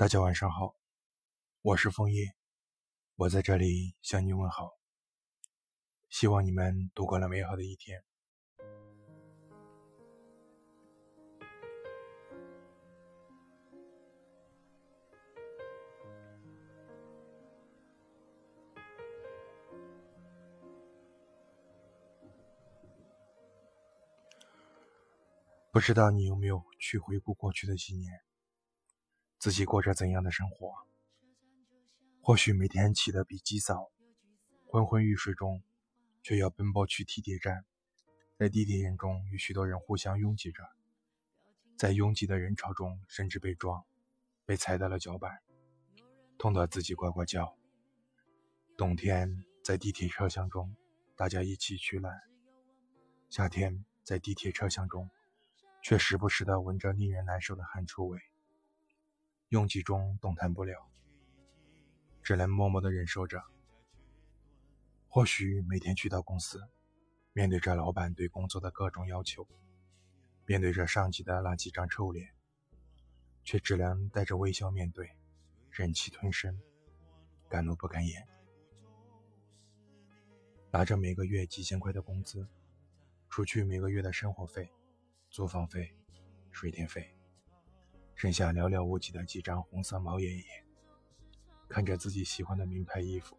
大家晚上好，我是枫叶，我在这里向你问好，希望你们度过了美好的一天。不知道你有没有去回顾过去的几年？自己过着怎样的生活？或许每天起得比鸡早，昏昏欲睡中，却要奔波去地铁站，在地铁人中与许多人互相拥挤着，在拥挤的人潮中，甚至被撞，被踩到了脚板，痛得自己呱呱叫。冬天在地铁车厢中，大家一起取暖；夏天在地铁车厢中，却时不时地闻着令人难受的汗臭味。拥挤中动弹不了，只能默默的忍受着。或许每天去到公司，面对着老板对工作的各种要求，面对着上级的那几张臭脸，却只能带着微笑面对，忍气吞声，敢怒不敢言。拿着每个月几千块的工资，除去每个月的生活费、租房费、水电费。剩下寥寥无几的几张红色毛爷爷，看着自己喜欢的名牌衣服，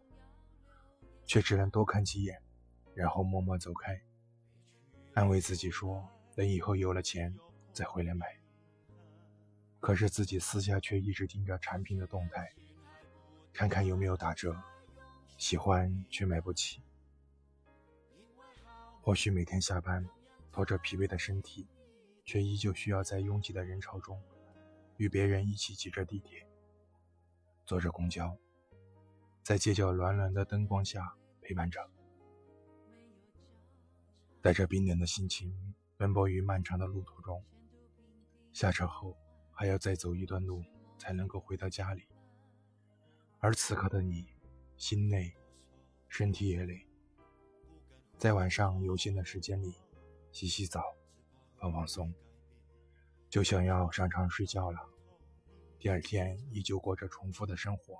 却只能多看几眼，然后默默走开，安慰自己说等以后有了钱再回来买。可是自己私下却一直盯着产品的动态，看看有没有打折，喜欢却买不起。或许每天下班，拖着疲惫的身体，却依旧需要在拥挤的人潮中。与别人一起挤着地铁，坐着公交，在街角暖暖的灯光下陪伴着，带着冰冷的心情奔波于漫长的路途中。下车后还要再走一段路才能够回到家里，而此刻的你，心累，身体也累，在晚上有限的时间里，洗洗澡，放放松，就想要上床睡觉了。第二天依旧过着重复的生活，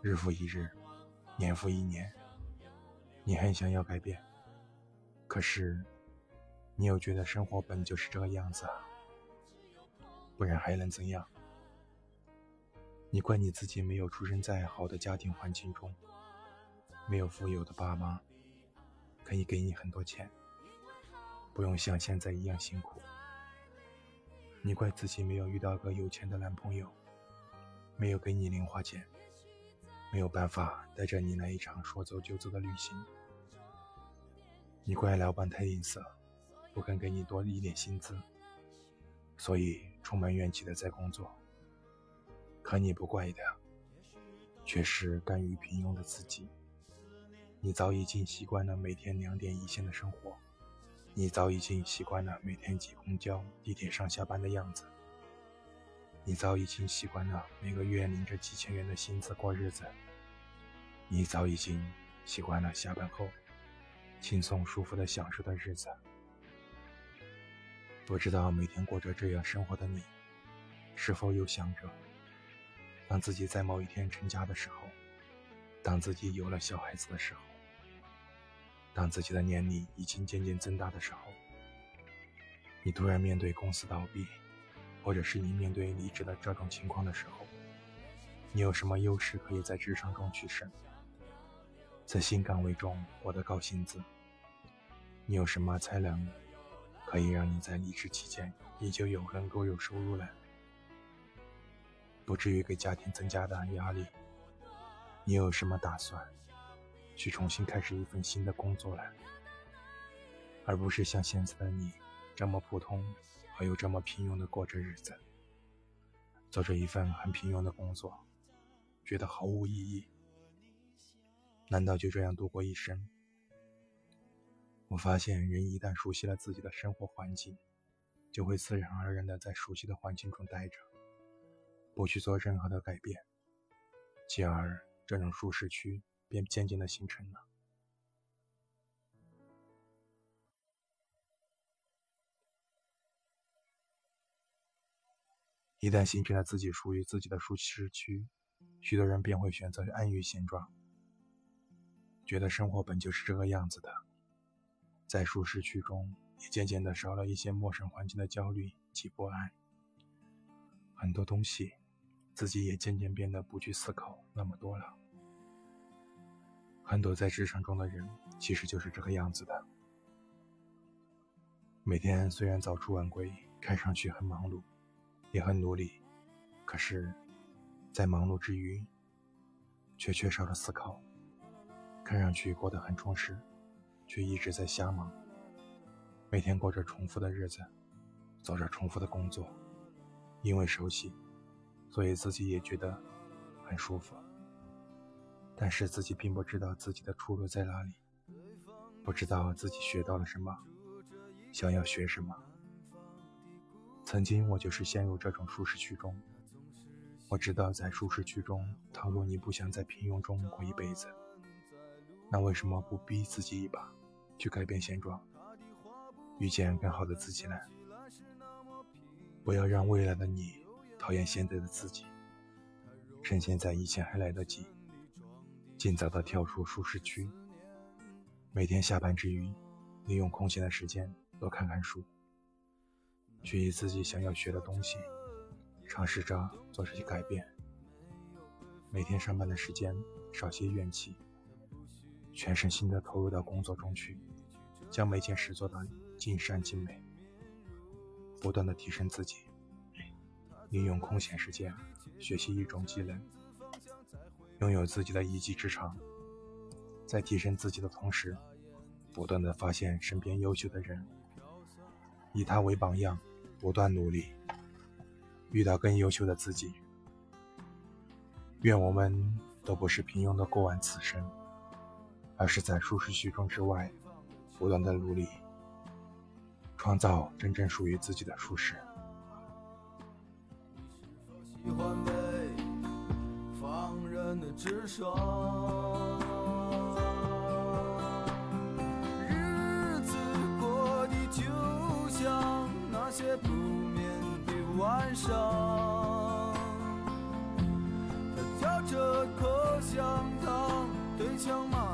日复一日，年复一年。你很想要改变，可是你又觉得生活本就是这个样子啊，不然还能怎样？你怪你自己没有出生在好的家庭环境中，没有富有的爸妈可以给你很多钱，不用像现在一样辛苦。你怪自己没有遇到个有钱的男朋友，没有给你零花钱，没有办法带着你来一场说走就走的旅行。你怪老板太吝啬，不肯给你多一点薪资，所以充满怨气的在工作。可你不怪的，却是甘于平庸的自己。你早已经习惯了每天两点一线的生活。你早已经习惯了每天挤公交、地铁上下班的样子，你早已经习惯了每个月领着几千元的薪资过日子，你早已经习惯了下班后轻松舒服的享受的日子。不知道每天过着这样生活的你，是否有想着，当自己在某一天成家的时候，当自己有了小孩子的时候。当自己的年龄已经渐渐增大的时候，你突然面对公司倒闭，或者是你面对离职的这种情况的时候，你有什么优势可以在职场中取胜，在新岗位中获得高薪资？你有什么才能可以让你在离职期间依旧有能够有收入呢？不至于给家庭增加的压力？你有什么打算？去重新开始一份新的工作了，而不是像现在的你这么普通，而又这么平庸的过着日子，做着一份很平庸的工作，觉得毫无意义。难道就这样度过一生？我发现，人一旦熟悉了自己的生活环境，就会自然而然的在熟悉的环境中待着，不去做任何的改变，继而这种舒适区。便渐渐的形成了。一旦形成了自己属于自己的舒适区，许多人便会选择安于现状，觉得生活本就是这个样子的。在舒适区中，也渐渐的少了一些陌生环境的焦虑及不安。很多东西，自己也渐渐变得不去思考那么多了。很多在职场中的人，其实就是这个样子的。每天虽然早出晚归，看上去很忙碌，也很努力，可是，在忙碌之余，却缺少了思考。看上去过得很充实，却一直在瞎忙。每天过着重复的日子，做着重复的工作，因为熟悉，所以自己也觉得很舒服。但是自己并不知道自己的出路在哪里，不知道自己学到了什么。想要学什么？曾经我就是陷入这种舒适区中。我知道在舒适区中，倘若你不想在平庸中过一辈子，那为什么不逼自己一把，去改变现状，遇见更好的自己呢？不要让未来的你讨厌现在的自己。趁现在以前还来得及，尽早的跳出舒适区。每天下班之余，利用空闲的时间。多看看书，学习自己想要学的东西，尝试着做这些改变。每天上班的时间少些怨气，全身心的投入到工作中去，将每件事做到尽善尽美，不断的提升自己。利用空闲时间学习一种技能，拥有自己的一技之长，在提升自己的同时，不断的发现身边优秀的人。以他为榜样，不断努力，遇到更优秀的自己。愿我们都不是平庸的过完此生，而是在舒适区中之外，不断的努力，创造真正属于自己的舒适。的直爽日子过得就像那些不眠的晚上他嚼着口香糖对墙漫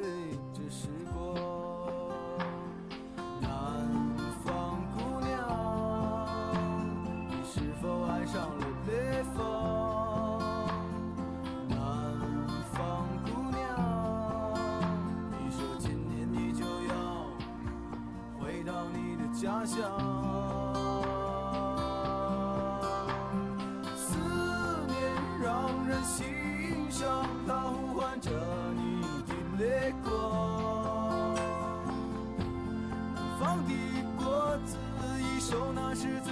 时光，南方姑娘，你是否爱上了北方？南方姑娘，你说今年你就要回到你的家乡，是在。